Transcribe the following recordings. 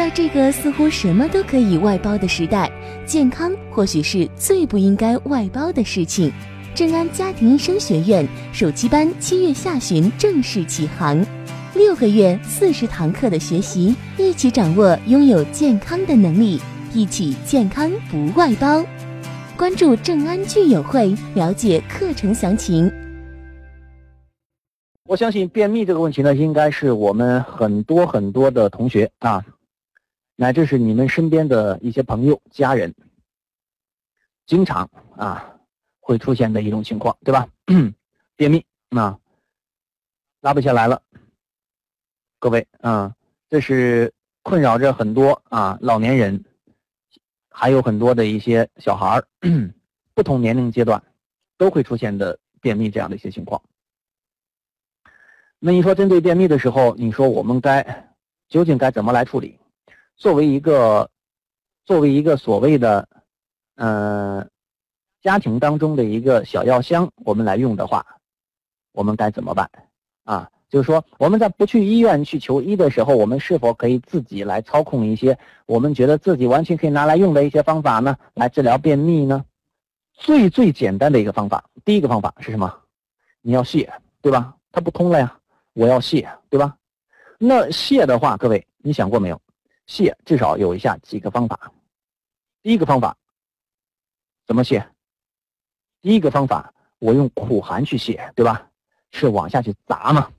在这个似乎什么都可以外包的时代，健康或许是最不应该外包的事情。正安家庭医生学院暑期班七月下旬正式启航，六个月四十堂课的学习，一起掌握拥有健康的能力，一起健康不外包。关注正安聚友会，了解课程详情。我相信便秘这个问题呢，应该是我们很多很多的同学啊，乃至是你们身边的一些朋友、家人，经常啊会出现的一种情况，对吧？便秘啊，拉不下来了。各位啊，这是困扰着很多啊老年人，还有很多的一些小孩儿，不同年龄阶段都会出现的便秘这样的一些情况。那你说针对便秘的时候，你说我们该究竟该怎么来处理？作为一个作为一个所谓的嗯家庭当中的一个小药箱，我们来用的话，我们该怎么办啊？就是说我们在不去医院去求医的时候，我们是否可以自己来操控一些我们觉得自己完全可以拿来用的一些方法呢？来治疗便秘呢？最最简单的一个方法，第一个方法是什么？你要泻，对吧？它不通了呀。我要泻，对吧？那泻的话，各位，你想过没有？泻至少有以下几个方法。第一个方法怎么泻？第一个方法，我用苦寒去泻，对吧？是往下去砸嘛，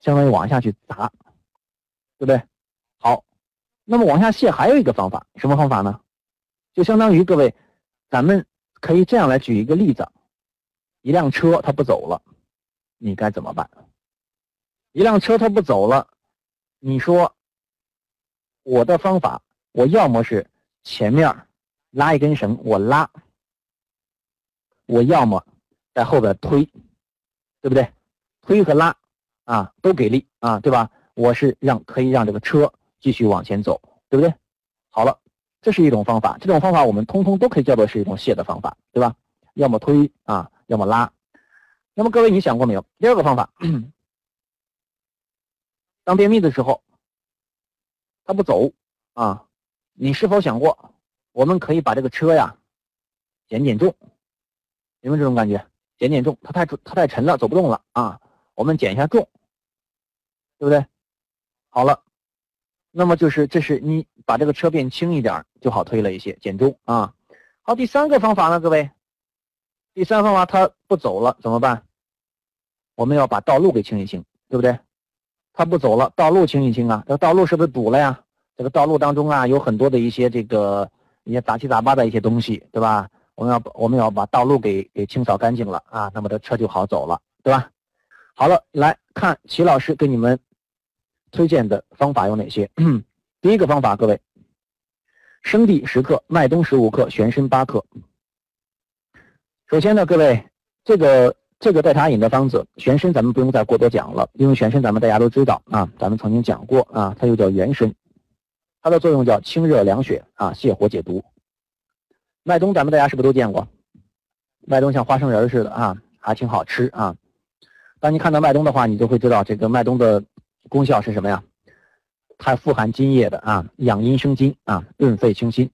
相当于往下去砸，对不对？好，那么往下泻还有一个方法，什么方法呢？就相当于各位，咱们可以这样来举一个例子：一辆车它不走了，你该怎么办？一辆车它不走了，你说我的方法，我要么是前面拉一根绳，我拉；我要么在后边推，对不对？推和拉啊都给力啊，对吧？我是让可以让这个车继续往前走，对不对？好了，这是一种方法，这种方法我们通通都可以叫做是一种泻的方法，对吧？要么推啊，要么拉。那么各位，你想过没有？第二个方法。当便秘的时候，他不走啊，你是否想过，我们可以把这个车呀减减重？有没有这种感觉？减减重，它太它太沉了，走不动了啊，我们减一下重，对不对？好了，那么就是这是你把这个车变轻一点，就好推了一些，减重啊。好，第三个方法呢，各位，第三方法它不走了怎么办？我们要把道路给清一清，对不对？他不走了，道路清一清啊！这道路是不是堵了呀？这个道路当中啊，有很多的一些这个一些杂七杂八的一些东西，对吧？我们要我们要把道路给给清扫干净了啊，那么这车就好走了，对吧？好了，来看齐老师给你们推荐的方法有哪些？第一个方法，各位，生地十克，麦冬十五克，玄参八克。首先呢，各位这个。这个代茶饮的方子，玄参咱们不用再过多讲了，因为玄参咱们大家都知道啊，咱们曾经讲过啊，它又叫元参，它的作用叫清热凉血啊，泻火解毒。麦冬咱们大家是不是都见过？麦冬像花生仁似的啊，还挺好吃啊。当你看到麦冬的话，你就会知道这个麦冬的功效是什么呀？它富含津液的啊，养阴生津啊，润肺清心。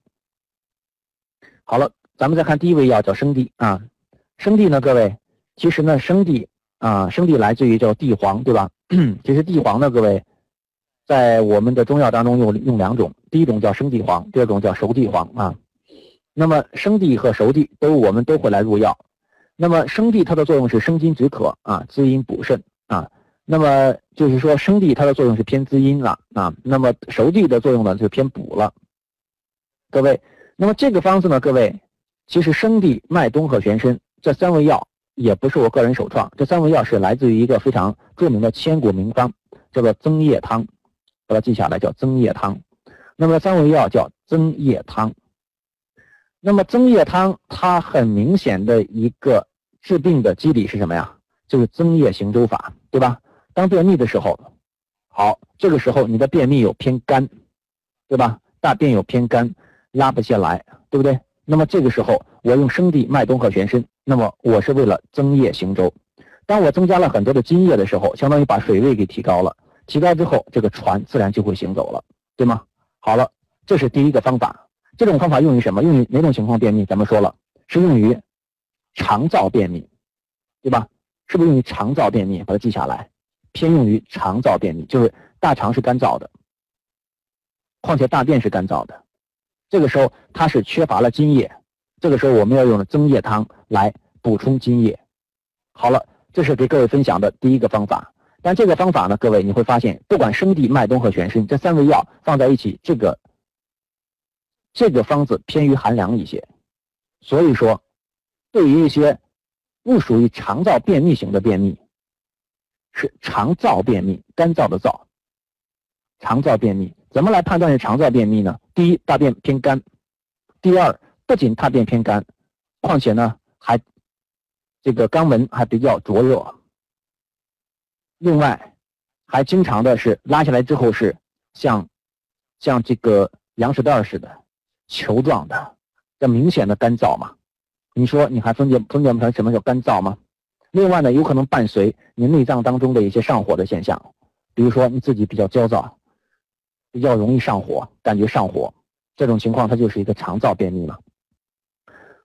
好了，咱们再看第一味药叫生地啊，生地呢，各位。其实呢，生地啊，生地来自于叫地黄，对吧？其实地黄呢，各位，在我们的中药当中用用两种，第一种叫生地黄，第二种叫熟地黄啊。那么生地和熟地都我们都会来入药。那么生地它的作用是生津止渴啊，滋阴补肾啊。那么就是说生地它的作用是偏滋阴了啊。那么熟地的作用呢就偏补了。各位，那么这个方子呢，各位，其实生地、麦冬和玄参这三味药。也不是我个人首创，这三味药是来自于一个非常著名的千古名方，叫做增液汤，把它记下来，叫增液汤。那么三味药叫增液汤。那么增液汤它很明显的一个治病的机理是什么呀？就是增液行舟法，对吧？当便秘的时候，好，这个时候你的便秘有偏干，对吧？大便有偏干，拉不下来，对不对？那么这个时候，我用生地、麦冬和玄参。那么我是为了增液行舟，当我增加了很多的津液的时候，相当于把水位给提高了。提高之后，这个船自然就会行走了，对吗？好了，这是第一个方法。这种方法用于什么？用于哪种情况便秘？咱们说了，是用于肠燥便秘，对吧？是不是用于肠燥便秘？把它记下来，偏用于肠燥便秘，就是大肠是干燥的，况且大便是干燥的，这个时候它是缺乏了津液，这个时候我们要用的增液汤来补充津液。好了，这是给各位分享的第一个方法。但这个方法呢，各位你会发现，不管生地、麦冬和玄参这三味药放在一起，这个这个方子偏于寒凉一些。所以说，对于一些不属于肠燥便秘型的便秘，是肠燥便秘，干燥的燥。肠燥便秘怎么来判断是肠燥便秘呢？第一，大便偏干；第二，不仅大便偏干，况且呢还这个肛门还比较灼热。另外，还经常的是拉下来之后是像像这个羊屎蛋似的球状的，这明显的干燥嘛？你说你还分辨分辨不出来什么叫干燥吗？另外呢，有可能伴随你内脏当中的一些上火的现象，比如说你自己比较焦躁，比较容易上火，感觉上火，这种情况它就是一个肠燥便秘嘛。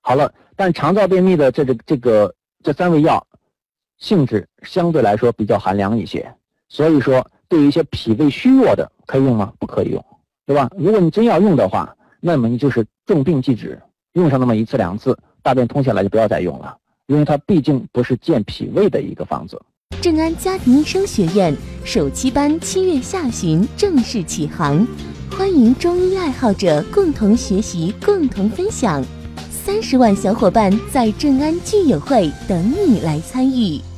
好了，但肠燥便秘的这个这个这三味药。性质相对来说比较寒凉一些，所以说对于一些脾胃虚弱的可以用吗？不可以用，对吧？如果你真要用的话，那么你就是重病忌止，用上那么一次两次，大便通下来就不要再用了，因为它毕竟不是健脾胃的一个方子。正安家庭医生学院首期班七月下旬正式启航，欢迎中医爱好者共同学习、共同分享。三十万小伙伴在正安聚友会等你来参与。